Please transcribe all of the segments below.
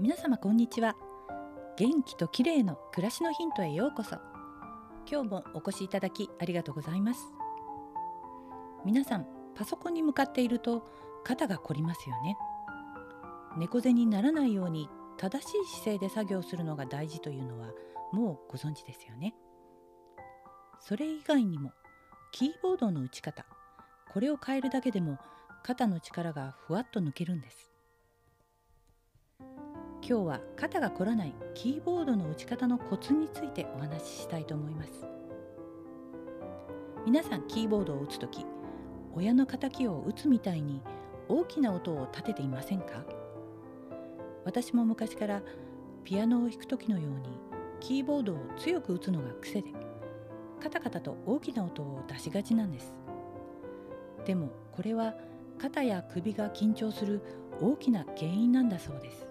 皆様こんにちは。元気と綺麗の暮らしのヒントへようこそ。今日もお越しいただきありがとうございます。皆さんパソコンに向かっていると肩が凝りますよね。猫背にならないように正しい姿勢で作業するのが大事というのはもうご存知ですよね。それ以外にもキーボードの打ち方これを変えるだけでも肩の力がふわっと抜けるんです。今日は肩が凝らないキーボードの打ち方のコツについてお話ししたいと思います。皆さんキーボードを打つ時親の敵を打つみたいに大きな音を立てていませんか？私も昔からピアノを弾く時のようにキーボードを強く打つのが癖でカタカタと大きな音を出しがちなんです。でもこれは肩や首が緊張する大きな原因なんだそうです。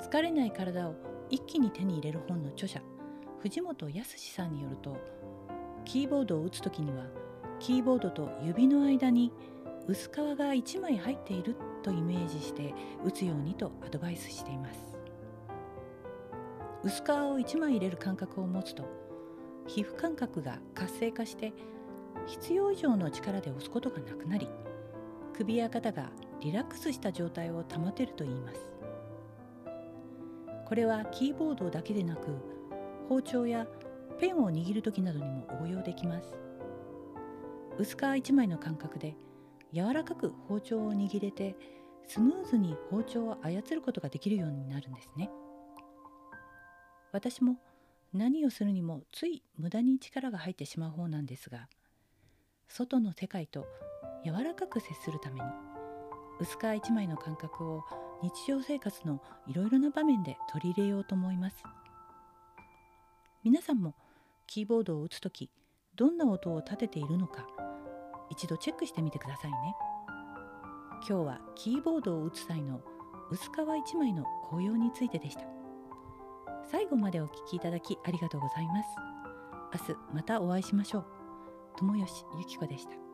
疲れない体を一気に手に入れる本の著者藤本康さんによるとキーボードを打つ時にはキーボードと指の間に薄皮が1枚入っているとイメージして打つようにとアドバイスしています。薄皮を1枚入れる感覚を持つと皮膚感覚が活性化して必要以上の力で押すことがなくなり首や肩がリラックスした状態を保てるといいます。これはキーボードだけでなく包丁やペンを握る時などにも応用できます。薄皮1枚の感覚で柔らかく包丁を握れてスムーズに包丁を操ることができるようになるんですね。私も何をするにもつい無駄に力が入ってしまう方なんですが外の世界と柔らかく接するために薄皮1枚の感覚を日常生活のいろいろな場面で取り入れようと思います。皆さんもキーボードを打つ時どんな音を立てているのか一度チェックしてみてくださいね。今日はキーボードを打つ際の薄皮1枚の紅葉についてでした。最後までお聴きいただきありがとうございます。明日またお会いしましょう。友吉ゆき子でした。